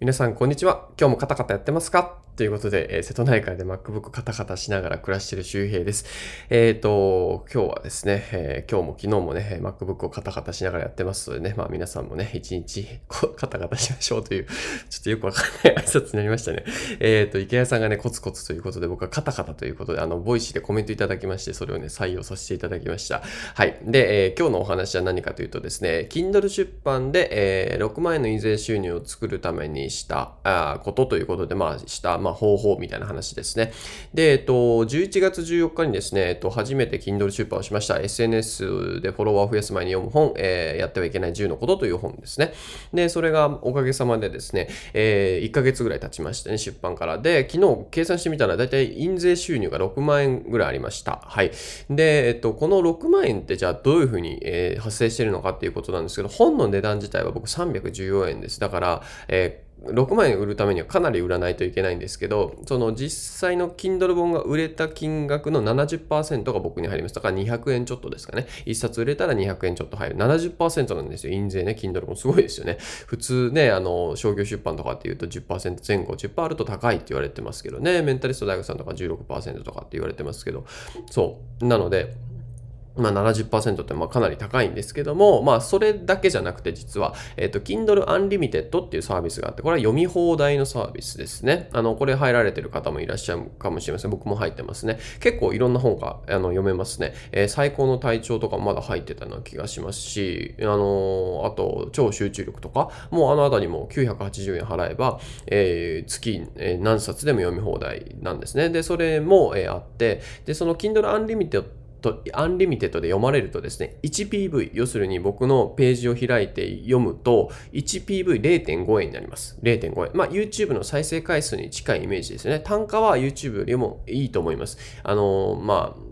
皆さん、こんにちは。今日もカタカタやってますか？ということで、えー、瀬戸内海で MacBook カタカタしながら暮らしている周平です。えっ、ー、と、今日はですね、えー、今日も昨日もね、MacBook をカタカタしながらやってますのでね、まあ皆さんもね、一日 カタカタしましょうという、ちょっとよくわかんない 挨拶になりましたね。えっ、と、池谷さんがね、コツコツということで、僕はカタカタということで、あの、ボイシーでコメントいただきまして、それをね、採用させていただきました。はい。で、え今日のお話は何かというとですね、Kindle 出版で、え6万円の印税収入を作るためにした、ことということで、まあ、した、まあ、方法みたいな話ですね。で、えっと、11月14日にですね、えっと、初めて Kindle 出版をしました SNS でフォロワーを増やす前に読む本、えー、やってはいけない10のことという本ですね。で、それがおかげさまでですね、えー、1ヶ月ぐらい経ちましてね、出版から。で、昨日計算してみたら、だいたい印税収入が6万円ぐらいありました。はい。で、えっと、この6万円ってじゃあどういうふうに、えー、発生してるのかっていうことなんですけど、本の値段自体は僕314円です。だから、えー6万円売るためにはかなり売らないといけないんですけど、その実際の Kindle 本が売れた金額の70%が僕に入ります。だか？ら200円ちょっとですかね。1冊売れたら200円ちょっと入る。70%なんですよ。印税ね、Kindle 本すごいですよね。普通ね、あの、商業出版とかっていうと10%前後、10%あると高いって言われてますけどね。メンタリスト大学さんとか16%とかって言われてますけど、そう。なので、まあ70%ってまあかなり高いんですけども、まあそれだけじゃなくて実は、えっ、ー、と、Kindle Unlimited っていうサービスがあって、これは読み放題のサービスですね。あの、これ入られてる方もいらっしゃるかもしれません。僕も入ってますね。結構いろんな本があの読めますね。えー、最高の体調とかもまだ入ってたような気がしますし、あの、あと、超集中力とか、もうあのあたりも980円払えば、えー、月、え、何冊でも読み放題なんですね。で、それも、え、あって、で、その Kindle Unlimited と、 Unlimited で読まれるとですね、1PV、要するに僕のページを開いて読むと、1PV0.5 円になります。0.5円。まあ、YouTube の再生回数に近いイメージですね。単価は YouTube よりもいいと思います。あの、まあ、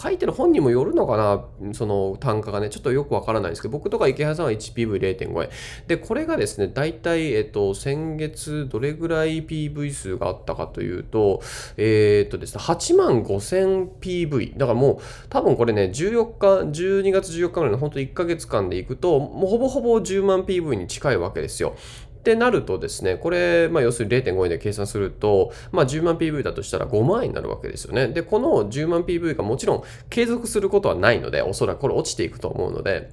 書いてる本にもよるのかな、その単価がね、ちょっとよくわからないんですけど、僕とか池原さんは 1PV0.5 円。で、これがですね、大体、えっと、先月どれぐらい PV 数があったかというと、えー、っとですね、8万5000 PV。だからもう、多分これね、14日、12月14日ぐらいの本当1ヶ月間でいくと、もうほぼほぼ10万 PV に近いわけですよ。ってなるとですね、これ、まあ、要するに0.5円で計算すると、まあ、10万 PV だとしたら5万円になるわけですよね。で、この10万 PV がもちろん継続することはないので、おそらくこれ落ちていくと思うので、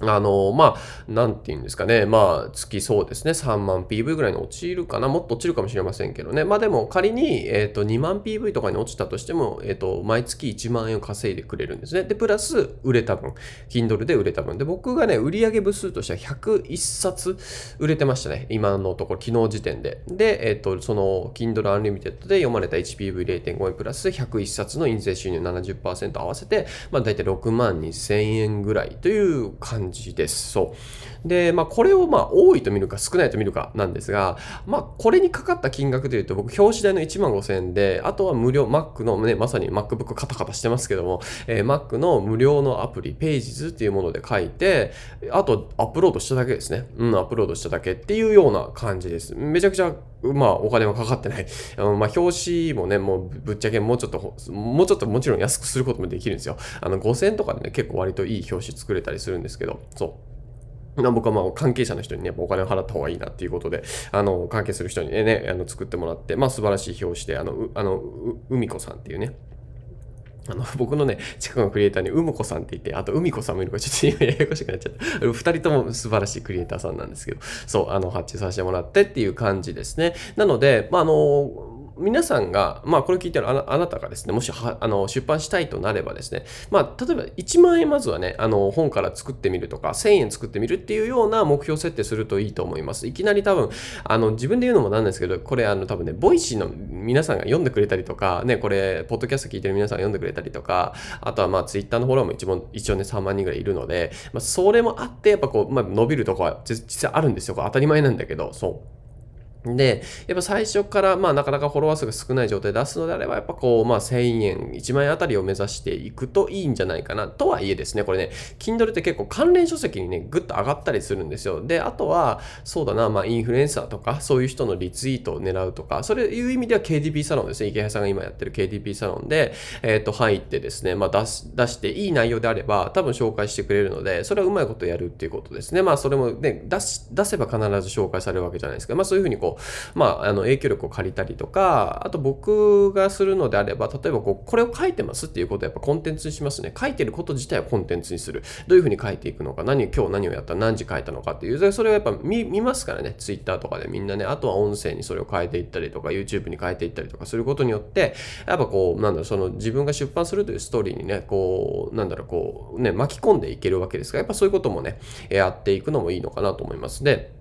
あの、まあ、なんて言うんですかね。まあ、月そうですね。3万 PV ぐらいに落ちるかな。もっと落ちるかもしれませんけどね。まあでも仮に、えっ、ー、と、2万 PV とかに落ちたとしても、えっ、ー、と、毎月1万円を稼いでくれるんですね。で、プラス、売れた分。Kindle で売れた分。で、僕がね、売上部数としては101冊売れてましたね。今のところ、昨日時点で。で、えっ、ー、と、その、Kindle Unlimited で読まれた 1PV0.5 円プラス101冊の印税収入70%合わせて、まあ大体6万2000円ぐらいという感じじです。そう。で、まあ、これをまあ、多いと見るか少ないと見るかなんですが、まあ、これにかかった金額でいうと、僕、表紙代の1万5000円で、あとは無料、Mac のね、まさに MacBook カタカタしてますけども、えー、Mac の無料のアプリ、Pages っていうもので書いて、あと、アップロードしただけですね。うん、アップロードしただけっていうような感じです。めちゃくちゃまあ、お金はかかってない。あのまあ、表紙もね、もうぶっちゃけもうちょっと、もうちょっともちろん安くすることもできるんですよ。あの、5000とかでね、結構割といい表紙作れたりするんですけど、そう。僕はまあ関係者の人にね、お金を払った方がいいなっていうことで、あの、関係する人にね、あの作ってもらって、まあ素晴らしい表紙で、あの、うあの、うみこさんっていうね、あの、僕のね、近くのクリエイターに、うむこさんって言って、あと、うみこさんもいるから、ちょっと今ややこしくなっちゃった。二人とも素晴らしいクリエイターさんなんですけど、そう、あの、発注させてもらってっていう感じですね。なので、まあ、あの、皆さんが、まあ、これ聞いてるあなたがですね、もしはあの出版したいとなればですね、まあ、例えば1万円まずはね、あの本から作ってみるとか、1000円作ってみるっていうような目標設定するといいと思います。いきなり多分、あの自分で言うのもなんですけど、これあの多分ね、ボイシーの皆さんが読んでくれたりとか、ね、これ、ポッドキャスト聞いてる皆さんが読んでくれたりとか、あとはまあ、ツイッターのフォローも一応一応ね、3万人ぐらいいるので、まあ、それもあって、やっぱこう、まあ、伸びるとこは実際あるんですよ。当たり前なんだけど、そう。で、やっぱ最初から、まあ、なかなかフォロワー数が少ない状態で出すのであれば、やっぱこう、まあ、1000円、1万円あたりを目指していくといいんじゃないかな。とはいえですね、これね、Kindle って結構関連書籍にね、ぐっと上がったりするんですよ。で、あとは、そうだな、まあ、インフルエンサーとか、そういう人のリツイートを狙うとか、そういう意味では KDP サロンですね。池谷さんが今やってる KDP サロンで、えっ、ー、と、入ってですね、まあ、出し、出していい内容であれば、多分紹介してくれるので、それはうまいことやるっていうことですね。まあ、それもね、出し、出せば必ず紹介されるわけじゃないですか。まあ、そういうふうにこう、まあ、あの影響力を借りたりとか、あと僕がするのであれば、例えばこう、これを書いてますっていうことをやっぱコンテンツにしますね。書いてること自体はコンテンツにする。どういうふうに書いていくのか、何、今日何をやった何時書いたのかっていう、それをやっぱ見見ますからね、Twitter とかでみんなね、あとは音声にそれを変えていったりとか、YouTube に変えていったりとかすることによって、やっぱこう、なんだろう、その自分が出版するというストーリーにね、こう、なんだろう、こう、ね、巻き込んでいけるわけですから、やっぱそういうこともね、やっていくのもいいのかなと思います。で、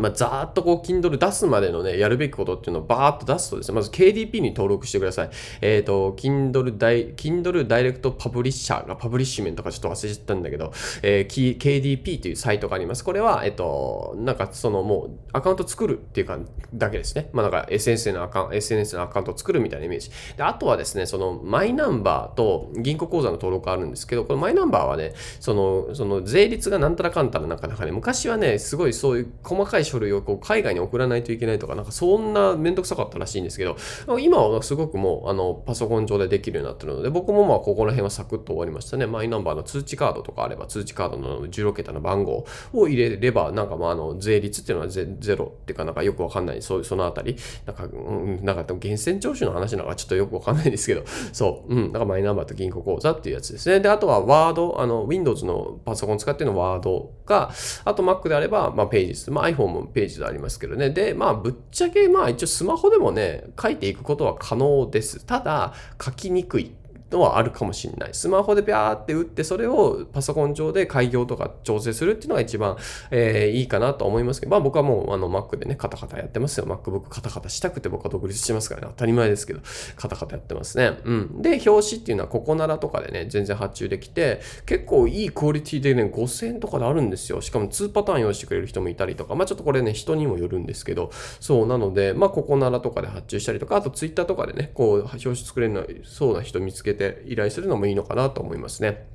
まあ、ざーっとこう、Kindle 出すまでのね、やるべきことっていうのをバーっと出すとですね、まず KDP に登録してください。えっ、ー、と、Kindle ダイ、Kindle ダイレクトパブリッシャーが、パブリッシュメントかちょっと忘れちゃったんだけど、えー、KDP というサイトがあります。これは、えっ、ー、と、なんかそのもう、アカウント作るっていうか、だけですね。まあ、なんか SNS のアカウント、SNS のアカウントを作るみたいなイメージ。で、あとはですね、その、マイナンバーと銀行口座の登録あるんですけど、このマイナンバーはね、その、その、税率がなんたらかんたらなんか、なんかね、昔はね、すごいそういう細かい書類をこう、海外に送らないといけないとか、なんかそんなめんどくさかったらしいんですけど、今はすごくもうあのパソコン上でできるようになってるので、僕もまあここら辺はサクッと終わりましたね。マイナンバーの通知カードとかあれば、通知カードの16桁の番号を入れれば、なんかまああの税率っていうのはゼロっていうかなんかよくわかんない、そそのあたり、なんか、うん、なんか源泉徴収の話なんかちょっとよくわかんないですけど、そう、うん、だからマイナンバーと銀行口座っていうやつですね。で、あとはワード、あの Windows のパソコン使ってのワードが、あと Mac であれば、まあ、ページまあ、iPhone もページでありますけどね。で、まあ、ぶっちゃけまあ一応スマホでもね、書いていくことは可能です。ただ、書きにくいのはあるかもしれない。スマホでビャーって打って、それをパソコン上で開業とか調整するっていうのが一番、えー、いいかなと思いますけど、まあ僕はもうあの Mac でね、カタカタやってますよ。MacBook カタカタしたくて僕は独立しますからね。当たり前ですけど、カタカタやってますね。うん。で、表紙っていうのはココナラとかでね、全然発注できて、結構いいクオリティでね、5000円とかであるんですよ。しかも2パターン用意してくれる人もいたりとか、まあちょっとこれね、人にもよるんですけど、そうなので、まあココナラとかで発注したりとか、あと Twitter とかでね、こう、表紙作れるのそうな人見つけて依頼するのもいいのかなと思いますね。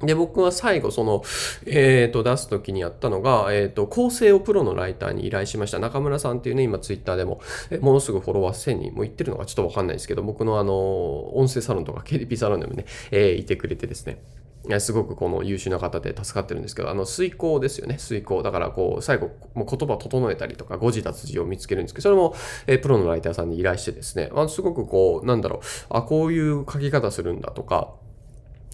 で、僕は最後、その、えっ、ー、と、出すときにやったのが、えっ、ー、と、構成をプロのライターに依頼しました。中村さんっていうね、今ツイッターでも、えものすぐフォロワー1000人も言ってるのかちょっとわかんないですけど、僕のあの、音声サロンとか KDP サロンでもね、えー、いてくれてですね。すごくこの優秀な方で助かってるんですけど、あの、遂行ですよね、遂行。だからこう、最後、もう言葉整えたりとか、誤字脱字を見つけるんですけど、それも、え、プロのライターさんに依頼してですね、あのすごくこう、なんだろう、あ、こういう書き方するんだとか、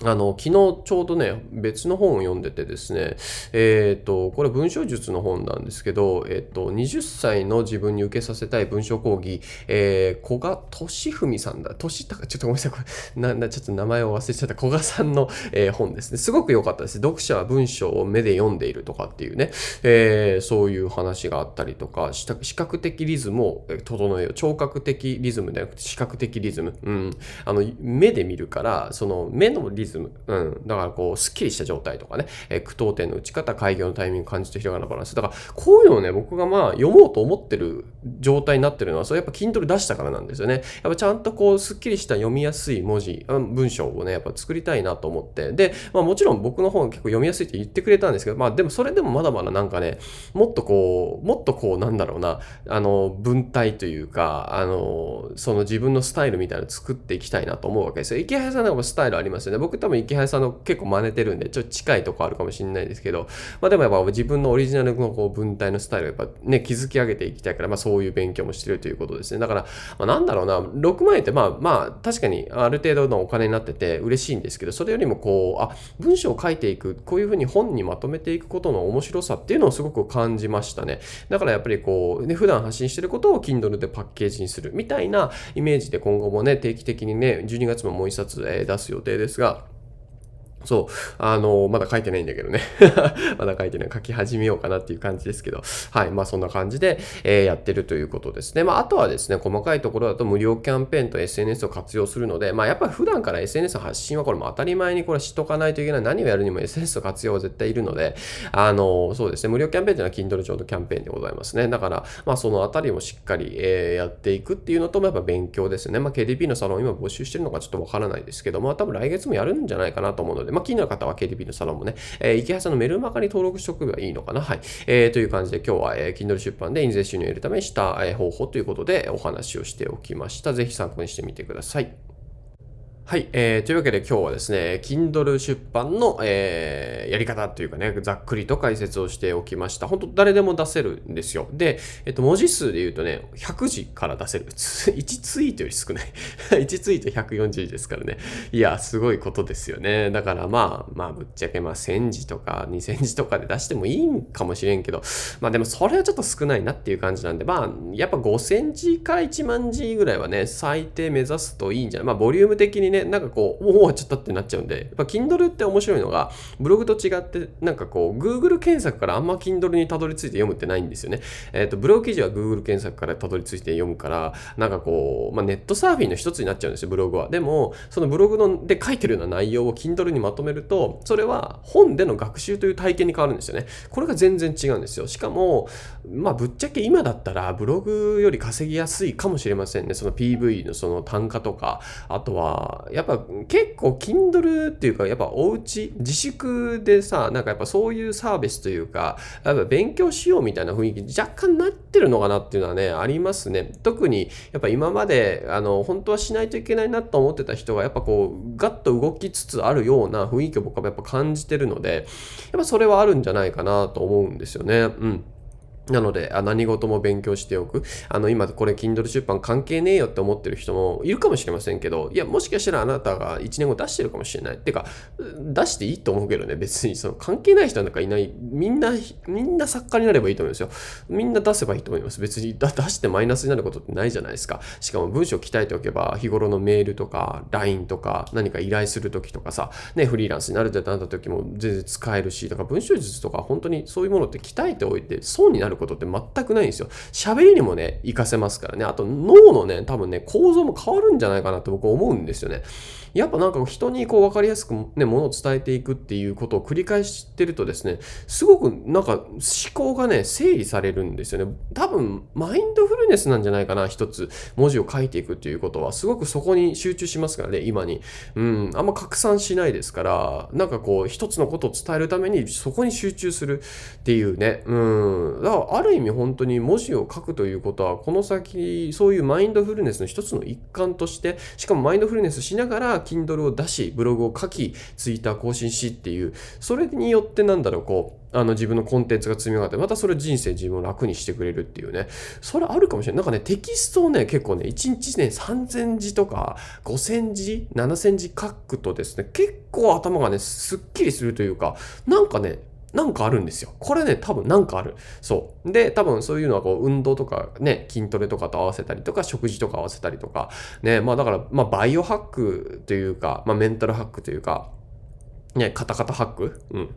あの、昨日ちょうどね、別の本を読んでてですね、えっ、ー、と、これ文章術の本なんですけど、えっ、ー、と、20歳の自分に受けさせたい文章講義、えー、古賀俊文さんだ、俊高、ちょっとごめんなさい、これ、な、な、ちょっと名前を忘れちゃった、古賀さんの、えー、本ですね。すごく良かったです。読者は文章を目で読んでいるとかっていうね、えー、そういう話があったりとか、視覚的リズムを整えよう。聴覚的リズムではなくて視覚的リズム。うん。あの、目で見るから、その目のリズムズム。うん。だからこう、スッキリした状態とかね、えー、句読点の打ち方、開業のタイミング感じと広がるバランス。だから、こういうのをね、僕がまあ、読もうと思ってる状態になってるのは、それやっぱ Kindle 出したからなんですよね。やっぱちゃんとこう、スッキリした読みやすい文字、文章をね、やっぱ作りたいなと思って。で、まあもちろん僕の方が結構読みやすいって言ってくれたんですけど、まあでもそれでもまだまだなんかね、もっとこう、もっとこう、なんだろうな、あの、文体というか、あの、その自分のスタイルみたいなの作っていきたいなと思うわけですよ。池原さんなんかもスタイルありますよね。僕多分池原さんの結構真似てるんで、ちょっと近いとこあるかもしれないですけど、まあでもやっぱ自分のオリジナルのこう文体のスタイルをやっぱね、築き上げていきたいから、まあそういう勉強もしてるということですね。だから、まあ、なんだろうな、6万円ってまあまあ確かにある程度のお金になってて嬉しいんですけど、それよりもこう、あ、文章を書いていく、こういうふうに本にまとめていくことの面白さっていうのをすごく感じましたね。だからやっぱりこう、ね、普段発信してることを Kindle でパッケージにするみたいなイメージで今後もね、定期的にね、12月ももう一冊、出す予定ですが、そう。あの、まだ書いてないんだけどね。まだ書いてない。書き始めようかなっていう感じですけど。はい。まあそんな感じで、えー、やってるということですね。まああとはですね、細かいところだと無料キャンペーンと SNS を活用するので、まあやっぱり普段から SNS 発信はこれも当たり前にこれ知っとかないといけない。何をやるにも SNS の活用は絶対いるので、あの、そうですね。無料キャンペーンというのは Kindle 上のキャンペーンでございますね。だから、まあそのあたりもしっかり、えー、やっていくっていうのとも、やっぱ勉強ですね。まあ KDP のサロン今募集してるのかちょっとわからないですけど、まあ多分来月もやるんじゃないかなと思うので、まあ気になる方は KDP のサロンもね、えー、池橋さんのメルマガに登録しておけばいいのかな。はい。えー、という感じで今日は、えー、Kindle 出版で印税収入を得るためにした、えー、方法ということでお話をしておきました。ぜひ参考にしてみてください。はい、えー、というわけで今日はですね、Kindle 出版の、えー、やり方というかね、ざっくりと解説をしておきました。本当誰でも出せるんですよ。で、えっと、文字数で言うとね、100字から出せる。1ツイートより少ない。1ツイート140字ですからね。いや、すごいことですよね。だからまあ、まあ、ぶっちゃけまあ、1000字とか2000字とかで出してもいいんかもしれんけど、まあでもそれはちょっと少ないなっていう感じなんで、まあ、やっぱ5000字から1万字ぐらいはね、最低目指すといいんじゃないまあ、ボリューム的にね、なんかこう、もう終わっちゃったってなっちゃうんで、やっぱ Kindle って面白いのが、ブログと違って、なんかこう、Google 検索からあんま Kindle にたどり着いて読むってないんですよね。えっ、ー、と、ブログ記事は Google 検索からたどり着いて読むから、なんかこう、まあ、ネットサーフィンの一つになっちゃうんですよ、ブログは。でも、そのブログので書いてるような内容を Kindle にまとめると、それは本での学習という体験に変わるんですよね。これが全然違うんですよ。しかも、まあ、ぶっちゃけ今だったらブログより稼ぎやすいかもしれませんね。その PV のその単価とか、あとは、やっぱ結構 Kindle っていうか、やっぱお家、自粛でさ、なんかやっぱそういうサービスというか、やっぱ勉強しようみたいな雰囲気若干なってるのかなっていうのはね、ありますね。特に、やっぱ今まで、あの、本当はしないといけないなと思ってた人が、やっぱこう、ガッと動きつつあるような雰囲気を僕はやっぱ感じてるので、やっぱそれはあるんじゃないかなと思うんですよね。うん。なのであ、何事も勉強しておく。あの、今これ Kindle 出版関係ねえよって思ってる人もいるかもしれませんけど、いや、もしかしたらあなたが1年後出してるかもしれない。ってか、出していいと思うけどね、別にその関係ない人なんかいない。みんな、みんな作家になればいいと思うんですよ。みんな出せばいいと思います。別に出してマイナスになることってないじゃないですか。しかも文章を鍛えておけば、日頃のメールとか、LINE とか、何か依頼するときとかさ、ね、フリーランスになるってなった時も全然使えるし、だから文章術とか本当にそういうものって鍛えておいて損になることって全くないんですよ。喋りにもね、活かせますからね。あと脳のね、多分ね、構造も変わるんじゃないかなって僕思うんですよね。やっぱなんか人にこう分かりやすくね、ものを伝えていくっていうことを繰り返してるとですね、すごくなんか思考がね、整理されるんですよね。多分、マインドフルネスなんじゃないかな、一つ。文字を書いていくっていうことは、すごくそこに集中しますからね、今に。うん、あんま拡散しないですから、なんかこう、一つのことを伝えるためにそこに集中するっていうね。うん。だからある意味本当に文字を書くということは、この先、そういうマインドフルネスの一つの一環として、しかもマインドフルネスしながら、Kindle を出し、ブログを書き、Twitter 更新しっていう、それによってなんだろう、こう、あの自分のコンテンツが積み上がって、またそれ人生自分を楽にしてくれるっていうね。それあるかもしれない。なんかね、テキストをね、結構ね、1日ね、3000字とか5000字、7000字書くとですね、結構頭がね、すっきりするというか、なんかね、なんかあるんですよ。これね、多分なんかある。そう。で、多分そういうのはこう、運動とかね、筋トレとかと合わせたりとか、食事とか合わせたりとか、ね、まあだから、まあバイオハックというか、まあメンタルハックというか、ね、カタカタハック？うん。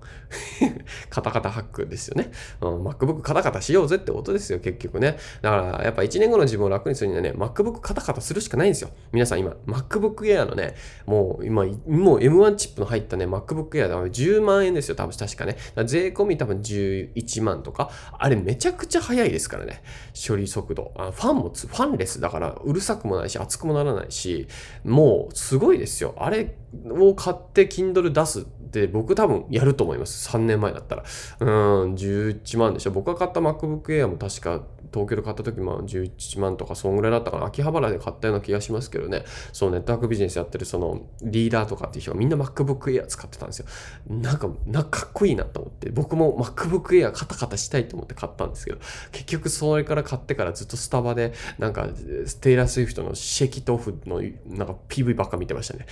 カタカタハックですよね。うん、MacBook カタカタしようぜってことですよ、結局ね。だから、やっぱ1年後の自分を楽にするにはね、MacBook カタカタするしかないんですよ。皆さん今、MacBook Air のね、もう今、もう M1 チップの入ったね、MacBook Air で10万円ですよ、多分確かね。か税込み多分11万とか。あれめちゃくちゃ速いですからね。処理速度。あファンもファンレスだから、うるさくもないし、熱くもならないし、もうすごいですよ。あれを買って Kindle 出すって僕多分やると思います。3年前だったら。うん、11万でしょ。僕が買った MacBook Air も確か東京で買った時も11万とかそんぐらいだったかな。秋葉原で買ったような気がしますけどね。そう、ネットワークビジネスやってるそのリーダーとかっていう人がみんな MacBook Air 使ってたんですよ。なんか、なんかかっこいいなと思って、僕も MacBook Air カタカタしたいと思って買ったんですけど、結局それから買ってからずっとスタバで、なんか、ステイラー・スウィフトのシェキトフのなんか PV ばっか見てましたね。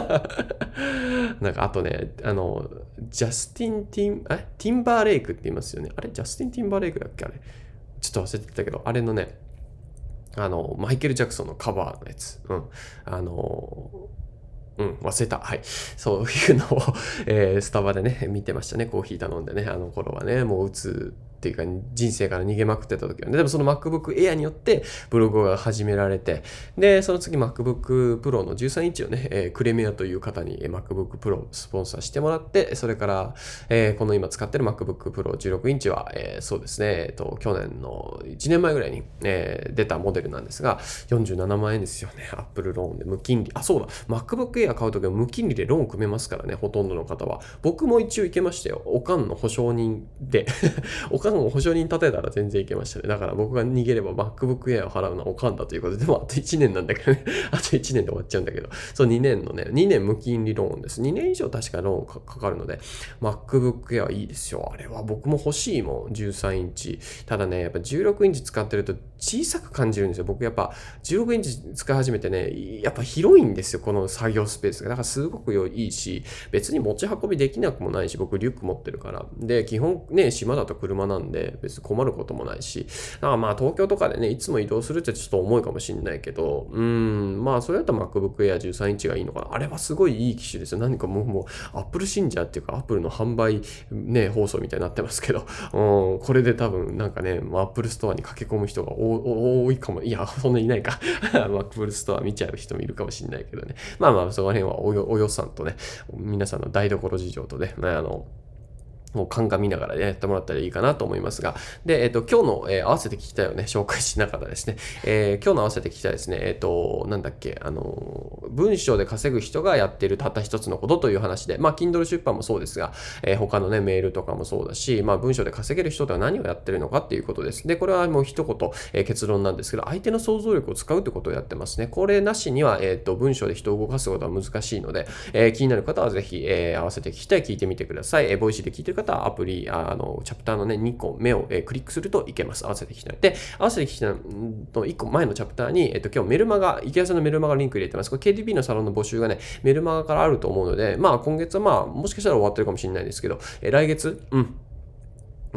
なんかあとね、あの、ジャスティン・ティン、え？ティンバーレイクって言いますよね。あれ？ジャスティン・ティンバーレイクだっけ？あれ？ちょっと忘れてたけど、あれのね、あの、マイケル・ジャクソンのカバーのやつ。うん。あの、うん、忘れた。はい。そういうのをえー、スタバでね、見てましたね。コーヒー頼んでね、あの頃はね、もう打つっていうか人生から逃げまくってた時はね、でもその MacBook Air によってブログが始められて、で、その次 MacBook Pro の13インチをね、えー、クレミアという方に MacBook Pro スポンサーしてもらって、それから、えー、この今使ってる MacBook Pro 16インチは、えー、そうですね、えっと、去年の1年前ぐらいに、えー、出たモデルなんですが、47万円ですよね。Apple ローンで無金利。あ、そうだ。MacBook Air 買うときは無金利でローン組めますからね、ほとんどの方は。僕も一応行けましたよ。おかんの保証人でお かんを保証人立てたら全然いけましたね。だから僕が逃げれば MacBook Air を払うのはおかんだということで、でもあと1年なんだけどね。あと1年で終わっちゃうんだけど。そう、2年のね、2年無金利ローンです。2年以上確かローンかかるので、MacBook Air いいですよ。あれは僕も欲しいもん。13インチ。ただね、やっぱ16インチ使ってると小さく感じるんですよ。僕やっぱ16インチ使い始めてね、やっぱ広いんですよ。この作業スペースが。だからすごくいいし、別に持ち運びできなくもないし、僕リュック持ってるから。で、基本ね、島だと車なんなんで、別に困ることもないし、だからまあ東京とかでね、いつも移動するってちょっと重いかもしんないけど、うん、まあそれだったら MacBook Air 13インチがいいのかな。あれはすごいいい機種ですよ。何かもう、もう、Apple 信者っていうか、Apple の販売ね、放送みたいになってますけど、うん、これで多分なんかね、Apple ストアに駆け込む人が多いかも。いや、そんなにいないか。Apple ストア見ちゃう人もいるかもしんないけどね。まあまあ、その辺はお予算とね、皆さんの台所事情とね、まあの、もう鑑みながらやってもらったらいいかなと思いますが、で、えっ、ー、と、今日の、えー、合わせて聞きたいをね、紹介しながらですね、えー、今日の合わせて聞きたいですね、えっ、と、なんだっけ、あの、文章で稼ぐ人がやってるたった一つのことという話で、まあ、Kindle 出版もそうですが、え他のね、メールとかもそうだし、まあ、文章で稼げる人とは何をやってるのかっていうことです。で、これはもう一言、え結論なんですけど、相手の想像力を使うってことをやってますね。これなしには、えっ、と、文章で人を動かすことは難しいので、え気になる方はぜひ、え合わせて聞きたい、聞いてみてください。えボイシーで聞いてる方はアプリ、あの、チャプターのね、2個目を、え、クリックするといけます。合わせて聞きたい。で、合わせて聞きたいの1個前のチャプターに、えっと、今日メルマガ、池谷さんのメルマガリンク入れてます。これ KDP のサロンの募集がね、メルマガからあると思うので、まあ今月はまあ、もしかしたら終わってるかもしれないですけど、え、来月、うん、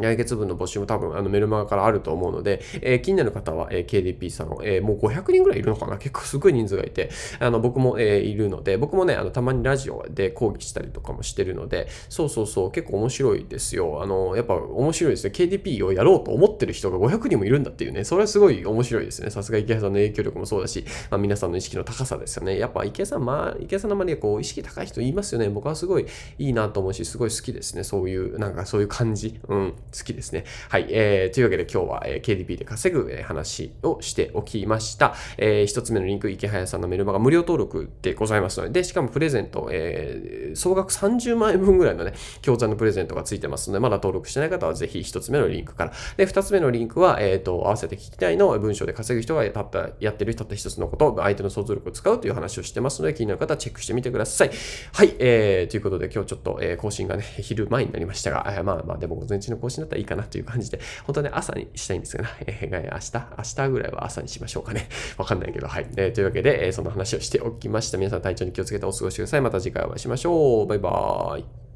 来月分の募集も多分あのメルマガからあると思うので、えー、気になる方は、えー、KDP さん、えー、もう500人ぐらいいるのかな？結構すごい人数がいて、あの僕も、えー、いるので、僕もね、あのたまにラジオで講義したりとかもしてるので、そうそうそう、結構面白いですよ。あの、やっぱ面白いですね。KDP をやろうと思ってる人が500人もいるんだっていうね、それはすごい面白いですね。さすが池谷さんの影響力もそうだし、まあ、皆さんの意識の高さですよね。やっぱ池谷さん、まあ、池谷さんの周りでこう意識高い人いますよね。僕はすごいいいなと思うし、すごい好きですね。そういう、なんかそういう感じ。うん、好きですね。はい。えー、というわけで今日は、えー、KDP で稼ぐ、え、話をしておきました。えー、一つ目のリンク、池早さんのメルマガ無料登録でございますので、で、しかもプレゼント、えー、総額30万円分ぐらいのね、教材のプレゼントがついてますので、まだ登録してない方はぜひ一つ目のリンクから。で、二つ目のリンクは、えっ、ー、と、合わせて聞きたいの文章で稼ぐ人がたった、やってるたった一つのこと、相手の想像力を使うという話をしてますので、気になる方はチェックしてみてください。はい。えー、ということで今日ちょっと、えー、更新がね、昼前になりましたが、えー、まあまあ、でも午前中の更新だったらいいかなという感じで、本当はね、朝にしたいんですが、えー、明日、明日ぐらいは朝にしましょうかね。わかんないけど、はい。えー、というわけで、えー、その話をしておきました。皆さん体調に気をつけてお過ごしください。また次回お会いしましょう。バイバーイ。